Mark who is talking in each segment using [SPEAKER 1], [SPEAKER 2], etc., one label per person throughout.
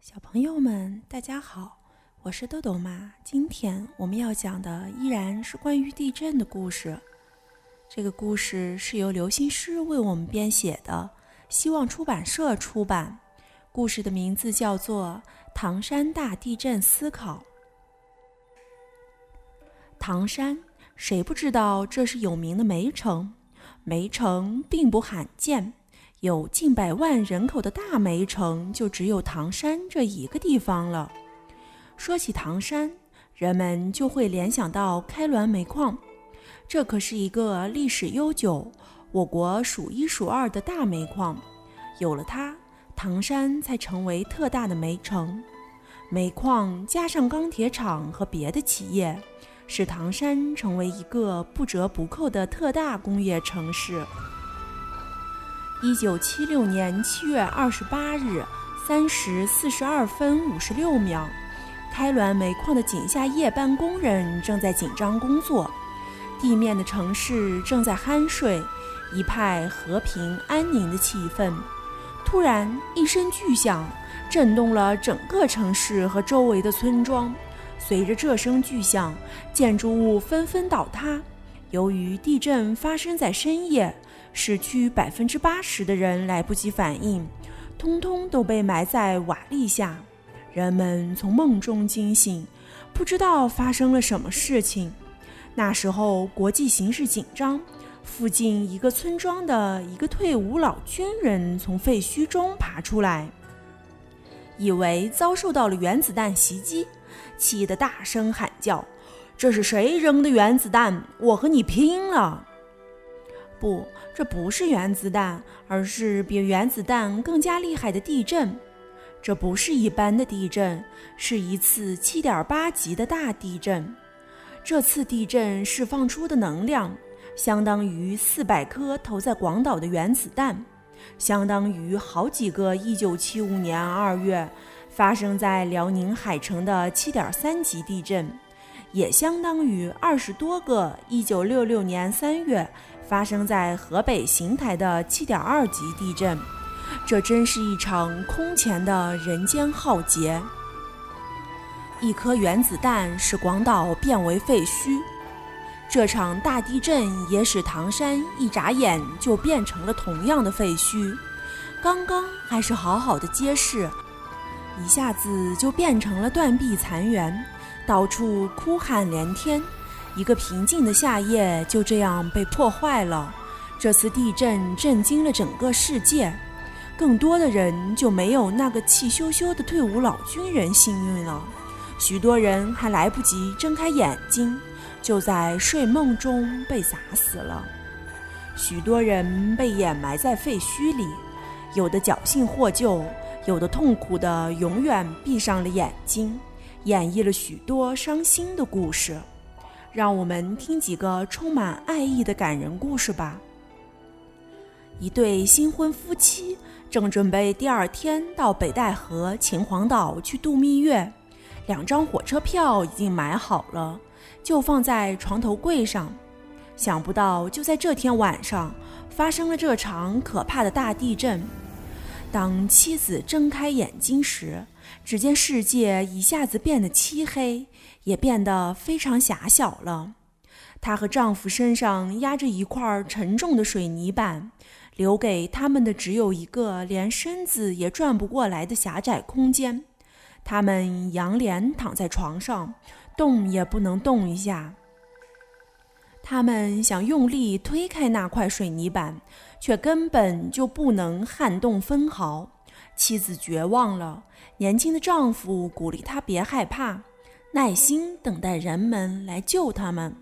[SPEAKER 1] 小朋友们，大家好，我是豆豆妈。今天我们要讲的依然是关于地震的故事。这个故事是由刘心诗为我们编写的，希望出版社出版。故事的名字叫做《唐山大地震思考》。唐山，谁不知道这是有名的煤城？煤城并不罕见。有近百万人口的大煤城，就只有唐山这一个地方了。说起唐山，人们就会联想到开滦煤矿，这可是一个历史悠久、我国数一数二的大煤矿。有了它，唐山才成为特大的煤城。煤矿加上钢铁厂和别的企业，使唐山成为一个不折不扣的特大工业城市。一九七六年七月二十八日三时四十二分五十六秒，开滦煤矿的井下夜班工人正在紧张工作，地面的城市正在酣睡，一派和平安宁的气氛。突然，一声巨响震动了整个城市和周围的村庄。随着这声巨响，建筑物纷纷倒塌。由于地震发生在深夜。市区百分之八十的人来不及反应，通通都被埋在瓦砾下。人们从梦中惊醒，不知道发生了什么事情。那时候国际形势紧张，附近一个村庄的一个退伍老军人从废墟中爬出来，以为遭受到了原子弹袭击，气得大声喊叫：“这是谁扔的原子弹？我和你拼了！”不，这不是原子弹，而是比原子弹更加厉害的地震。这不是一般的地震，是一次7.8级的大地震。这次地震释放出的能量，相当于400颗投在广岛的原子弹，相当于好几个1975年2月发生在辽宁海城的7.3级地震，也相当于二十多个1966年3月。发生在河北邢台的7.2级地震，这真是一场空前的人间浩劫。一颗原子弹使广岛变为废墟，这场大地震也使唐山一眨眼就变成了同样的废墟。刚刚还是好好的街市，一下子就变成了断壁残垣，到处哭喊连天。一个平静的夏夜就这样被破坏了。这次地震震惊了整个世界，更多的人就没有那个气咻咻的退伍老军人幸运了。许多人还来不及睁开眼睛，就在睡梦中被砸死了。许多人被掩埋在废墟里，有的侥幸获救，有的痛苦的永远闭上了眼睛，演绎了许多伤心的故事。让我们听几个充满爱意的感人故事吧。一对新婚夫妻正准备第二天到北戴河、秦皇岛去度蜜月，两张火车票已经买好了，就放在床头柜上。想不到就在这天晚上，发生了这场可怕的大地震。当妻子睁开眼睛时，只见世界一下子变得漆黑。也变得非常狭小了。她和丈夫身上压着一块沉重的水泥板，留给他们的只有一个连身子也转不过来的狭窄空间。他们仰脸躺在床上，动也不能动一下。他们想用力推开那块水泥板，却根本就不能撼动分毫。妻子绝望了，年轻的丈夫鼓励她别害怕。耐心等待人们来救他们。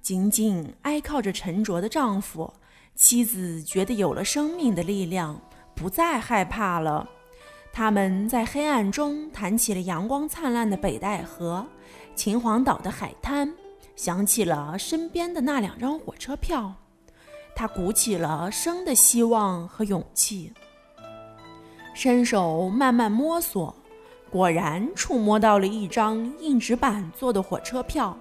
[SPEAKER 1] 紧紧挨靠着沉着的丈夫，妻子觉得有了生命的力量，不再害怕了。他们在黑暗中谈起了阳光灿烂的北戴河、秦皇岛的海滩，想起了身边的那两张火车票。他鼓起了生的希望和勇气，伸手慢慢摸索。果然触摸到了一张硬纸板做的火车票，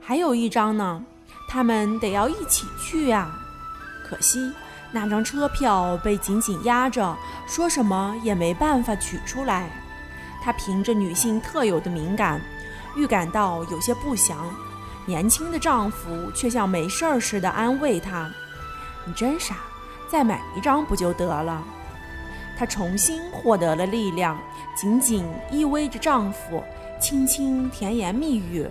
[SPEAKER 1] 还有一张呢。他们得要一起去呀。可惜那张车票被紧紧压着，说什么也没办法取出来。她凭着女性特有的敏感，预感到有些不祥。年轻的丈夫却像没事儿似的安慰她：“你真傻，再买一张不就得了？”她重新获得了力量，紧紧依偎着丈夫，轻轻甜言蜜语，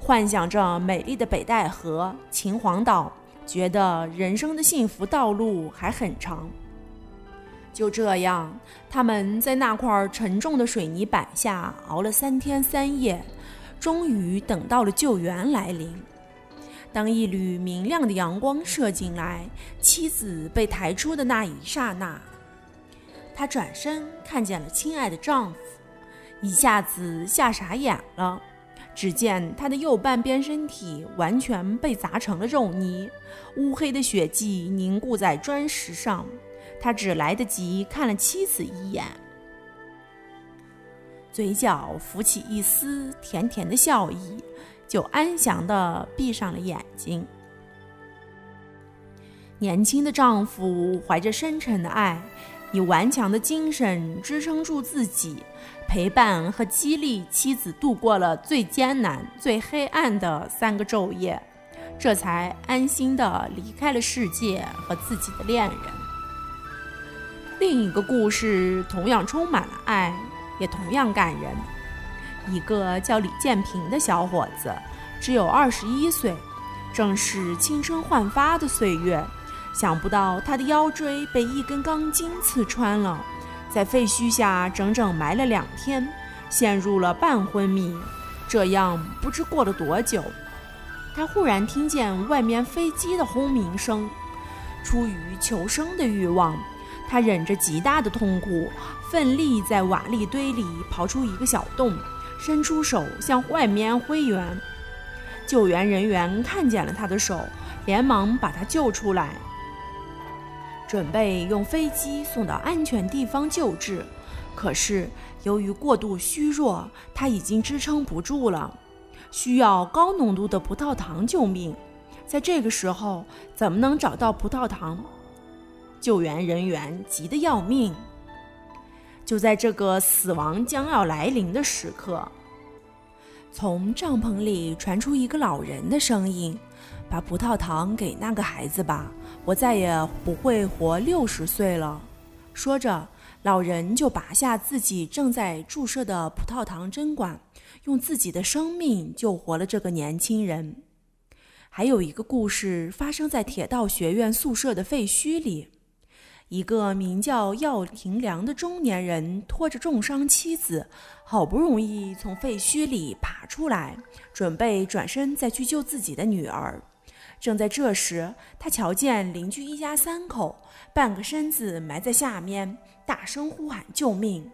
[SPEAKER 1] 幻想着美丽的北戴河、秦皇岛，觉得人生的幸福道路还很长。就这样，他们在那块沉重的水泥板下熬了三天三夜。终于等到了救援来临。当一缕明亮的阳光射进来，妻子被抬出的那一刹那，她转身看见了亲爱的丈夫，一下子吓傻眼了。只见他的右半边身体完全被砸成了肉泥，乌黑的血迹凝固在砖石上。他只来得及看了妻子一眼。嘴角浮起一丝甜甜的笑意，就安详地闭上了眼睛。年轻的丈夫怀着深沉的爱，以顽强的精神支撑住自己，陪伴和激励妻子度过了最艰难、最黑暗的三个昼夜，这才安心地离开了世界和自己的恋人。另一个故事同样充满了爱。也同样感人。一个叫李建平的小伙子，只有二十一岁，正是青春焕发的岁月。想不到他的腰椎被一根钢筋刺穿了，在废墟下整整埋了两天，陷入了半昏迷。这样不知过了多久，他忽然听见外面飞机的轰鸣声。出于求生的欲望。他忍着极大的痛苦，奋力在瓦砾堆里刨出一个小洞，伸出手向外面挥援。救援人员看见了他的手，连忙把他救出来，准备用飞机送到安全地方救治。可是由于过度虚弱，他已经支撑不住了，需要高浓度的葡萄糖救命。在这个时候，怎么能找到葡萄糖？救援人员急得要命。就在这个死亡将要来临的时刻，从帐篷里传出一个老人的声音：“把葡萄糖给那个孩子吧，我再也不会活六十岁了。”说着，老人就拔下自己正在注射的葡萄糖针管，用自己的生命救活了这个年轻人。还有一个故事发生在铁道学院宿舍的废墟里。一个名叫药廷良的中年人拖着重伤妻子，好不容易从废墟里爬出来，准备转身再去救自己的女儿。正在这时，他瞧见邻居一家三口半个身子埋在下面，大声呼喊救命。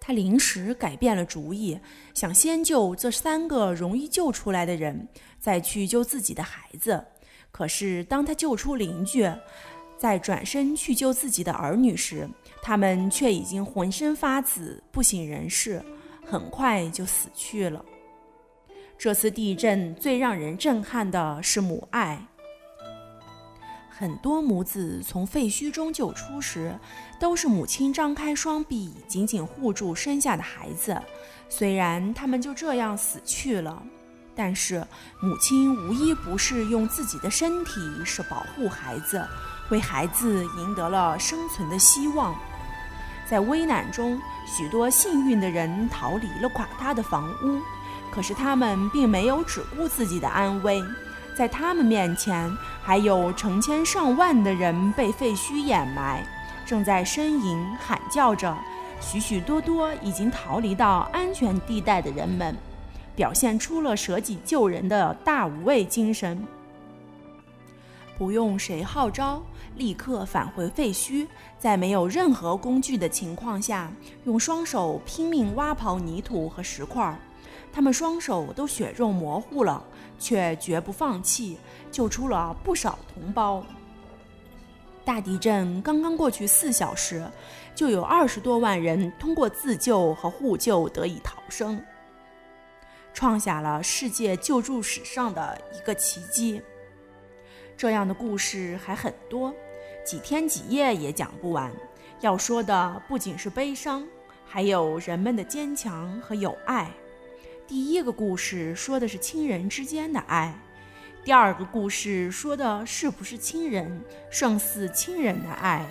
[SPEAKER 1] 他临时改变了主意，想先救这三个容易救出来的人，再去救自己的孩子。可是，当他救出邻居，在转身去救自己的儿女时，他们却已经浑身发紫，不省人事，很快就死去了。这次地震最让人震撼的是母爱。很多母子从废墟中救出时，都是母亲张开双臂，紧紧护住生下的孩子。虽然他们就这样死去了，但是母亲无一不是用自己的身体是保护孩子。为孩子赢得了生存的希望，在危难中，许多幸运的人逃离了垮塌的房屋，可是他们并没有只顾自己的安危，在他们面前，还有成千上万的人被废墟掩埋，正在呻吟喊叫着。许许多多已经逃离到安全地带的人们，表现出了舍己救人的大无畏精神。不用谁号召，立刻返回废墟，在没有任何工具的情况下，用双手拼命挖刨泥土和石块儿。他们双手都血肉模糊了，却绝不放弃，救出了不少同胞。大地震刚刚过去四小时，就有二十多万人通过自救和互救得以逃生，创下了世界救助史上的一个奇迹。这样的故事还很多，几天几夜也讲不完。要说的不仅是悲伤，还有人们的坚强和友爱。第一个故事说的是亲人之间的爱，第二个故事说的是不是亲人胜似亲人的爱，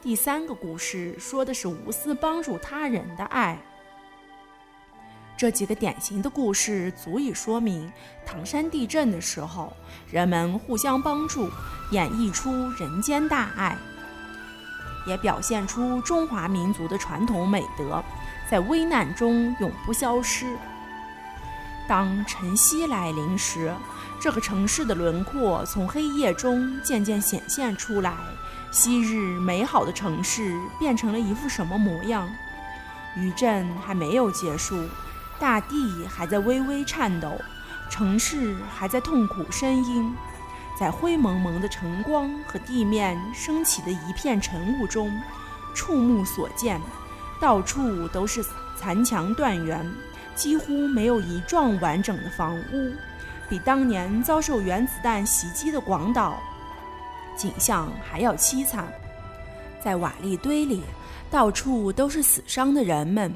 [SPEAKER 1] 第三个故事说的是无私帮助他人的爱。这几个典型的故事足以说明，唐山地震的时候，人们互相帮助，演绎出人间大爱，也表现出中华民族的传统美德，在危难中永不消失。当晨曦来临时，这个城市的轮廓从黑夜中渐渐显现出来，昔日美好的城市变成了一副什么模样？余震还没有结束。大地还在微微颤抖，城市还在痛苦呻吟，在灰蒙蒙的晨光和地面升起的一片晨雾中，触目所见，到处都是残墙断垣，几乎没有一幢完整的房屋，比当年遭受原子弹袭击的广岛景象还要凄惨。在瓦砾堆里，到处都是死伤的人们。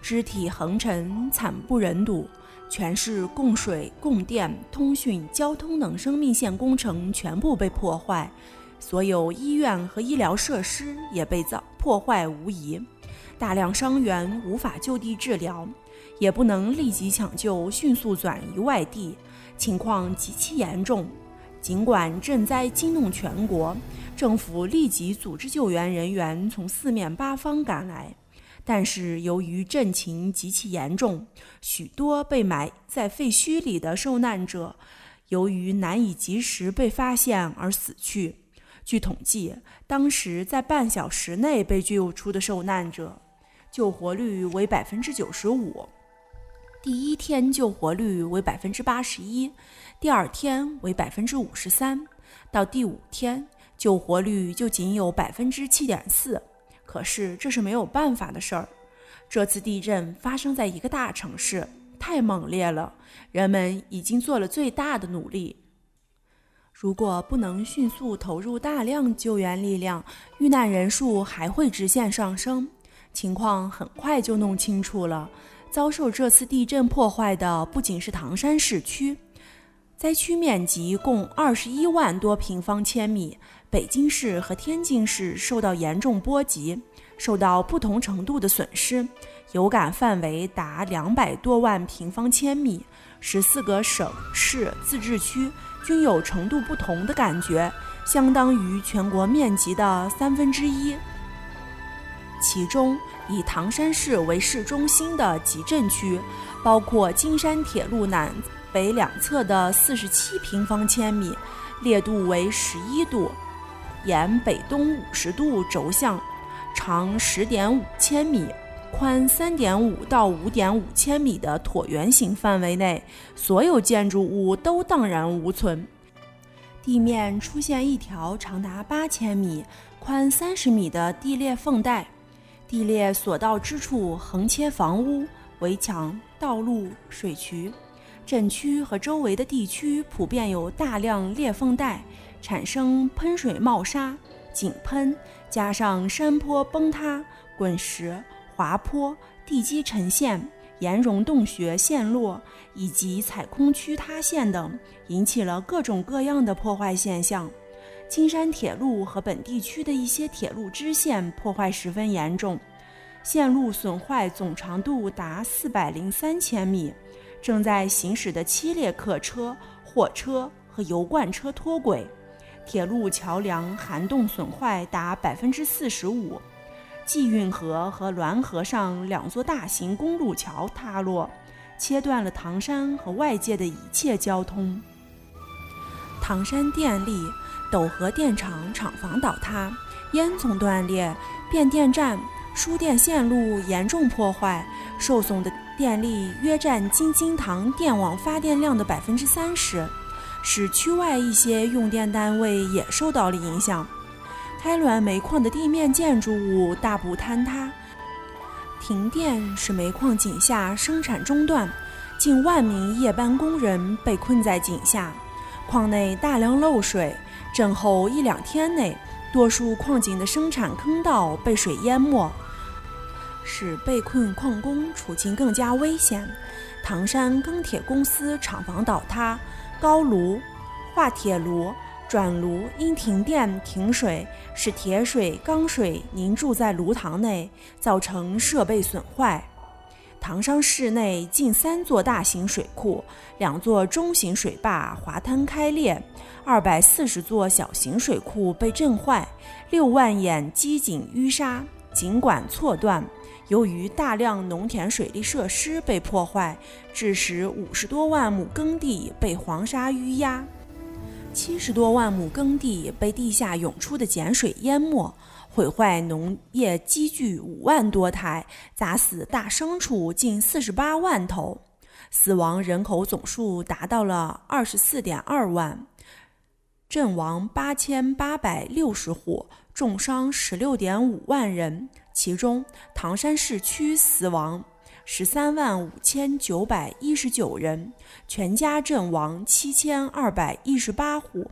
[SPEAKER 1] 肢体横陈，惨不忍睹。全市供水、供电、通讯、交通等生命线工程全部被破坏，所有医院和医疗设施也被遭破坏无疑。大量伤员无法就地治疗，也不能立即抢救，迅速转移外地，情况极其严重。尽管震灾惊动全国，政府立即组织救援人员从四面八方赶来。但是由于震情极其严重，许多被埋在废墟里的受难者，由于难以及时被发现而死去。据统计，当时在半小时内被救出的受难者，救活率为百分之九十五。第一天救活率为百分之八十一，第二天为百分之五十三，到第五天救活率就仅有百分之七点四。可是这是没有办法的事儿。这次地震发生在一个大城市，太猛烈了。人们已经做了最大的努力。如果不能迅速投入大量救援力量，遇难人数还会直线上升。情况很快就弄清楚了。遭受这次地震破坏的不仅是唐山市区，灾区面积共二十一万多平方千米。北京市和天津市受到严重波及，受到不同程度的损失，有感范围达两百多万平方千米。十四个省市自治区均有程度不同的感觉，相当于全国面积的三分之一。其中，以唐山市为市中心的集镇区，包括金山铁路南北两侧的四十七平方千米，烈度为十一度。沿北东五十度轴向，长十点五千米，宽三点五到五点五千米的椭圆形范围内，所有建筑物都荡然无存。地面出现一条长达八千米、宽三十米的地裂缝带，地裂所到之处横切房屋、围墙、道路、水渠。镇区和周围的地区普遍有大量裂缝带。产生喷水冒沙、井喷，加上山坡崩塌、滚石、滑坡、地基沉陷、岩溶洞穴陷落以及采空区塌陷等，引起了各种各样的破坏现象。金山铁路和本地区的一些铁路支线破坏十分严重，线路损坏总长度达四百零三千米，正在行驶的七列客车、货车和油罐车脱轨。铁路桥梁涵洞损坏达百分之四十五，济运河和滦河上两座大型公路桥塌落，切断了唐山和外界的一切交通。唐山电力斗河电厂厂房倒塌，烟囱断裂，变电站、输电线路严重破坏，受损的电力约占京津唐电网发电量的百分之三十。使区外一些用电单位也受到了影响，开滦煤矿的地面建筑物大部坍塌，停电使煤矿井下生产中断，近万名夜班工人被困在井下，矿内大量漏水，震后一两天内多数矿井的生产坑道被水淹没，使被困矿工处境更加危险。唐山钢铁公司厂房倒塌，高炉、化铁炉。转炉因停电停水，使铁水、钢水凝注在炉膛内，造成设备损坏。唐山市内近三座大型水库、两座中型水坝滑滩开裂，二百四十座小型水库被震坏，六万眼机井淤沙，井管错断。由于大量农田水利设施被破坏，致使五十多万亩耕地被黄沙淤压。七十多万亩耕地被地下涌出的碱水淹没，毁坏农业机具五万多台，砸死大牲畜近四十八万头，死亡人口总数达到了二十四点二万，阵亡八千八百六十户，重伤十六点五万人，其中唐山市区死亡。十三万五千九百一十九人，全家阵亡七千二百一十八户，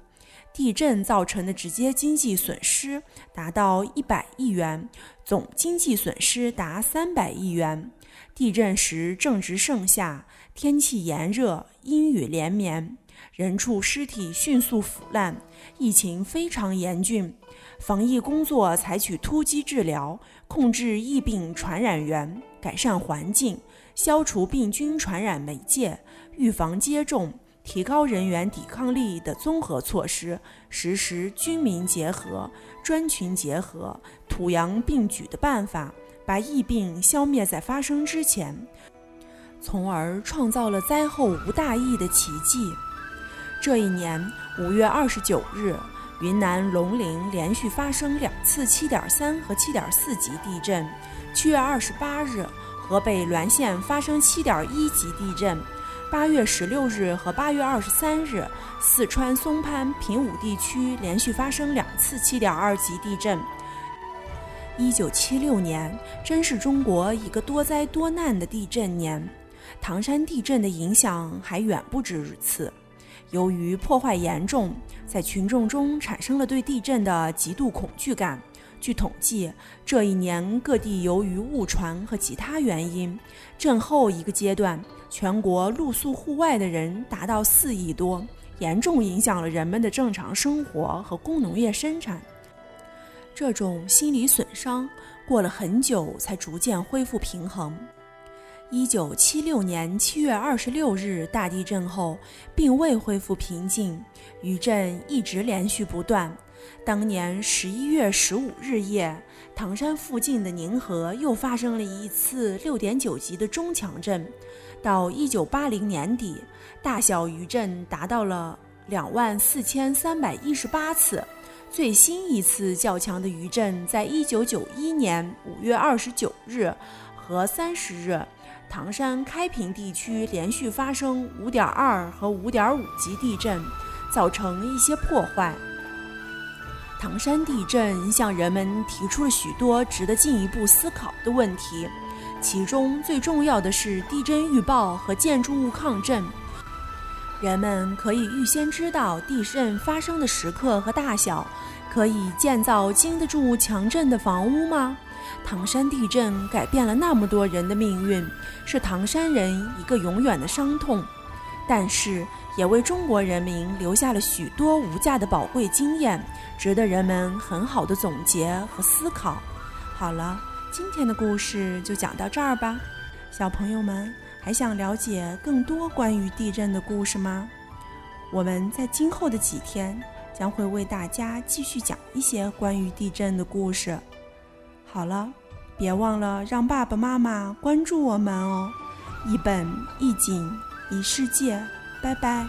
[SPEAKER 1] 地震造成的直接经济损失达到一百亿元，总经济损失达三百亿元。地震时正值盛夏，天气炎热，阴雨连绵，人畜尸体迅速腐烂，疫情非常严峻。防疫工作采取突击治疗，控制疫病传染源。改善环境，消除病菌传染媒介，预防接种，提高人员抵抗力的综合措施，实施军民结合、专群结合、土洋并举的办法，把疫病消灭在发生之前，从而创造了灾后无大疫的奇迹。这一年五月二十九日，云南龙陵连续发生两次七点三和七点四级地震。七月二十八日，河北滦县发生七点一级地震；八月十六日和八月二十三日，四川松潘、平武地区连续发生两次七点二级地震。一九七六年真是中国一个多灾多难的地震年。唐山地震的影响还远不止如此，由于破坏严重，在群众中产生了对地震的极度恐惧感。据统计，这一年各地由于误传和其他原因，震后一个阶段，全国露宿户外的人达到四亿多，严重影响了人们的正常生活和工农业生产。这种心理损伤过了很久才逐渐恢复平衡。一九七六年七月二十六日大地震后，并未恢复平静，余震一直连续不断。当年十一月十五日夜，唐山附近的宁河又发生了一次六点九级的中强震。到一九八零年底，大小余震达到了两万四千三百一十八次。最新一次较强的余震，在一九九一年五月二十九日和三十日，唐山开平地区连续发生五点二和五点五级地震，造成一些破坏。唐山地震向人们提出了许多值得进一步思考的问题，其中最重要的是地震预报和建筑物抗震。人们可以预先知道地震发生的时刻和大小，可以建造经得住强震的房屋吗？唐山地震改变了那么多人的命运，是唐山人一个永远的伤痛，但是也为中国人民留下了许多无价的宝贵经验。值得人们很好的总结和思考。好了，今天的故事就讲到这儿吧。小朋友们还想了解更多关于地震的故事吗？我们在今后的几天将会为大家继续讲一些关于地震的故事。好了，别忘了让爸爸妈妈关注我们哦！一本一景一世界，拜拜。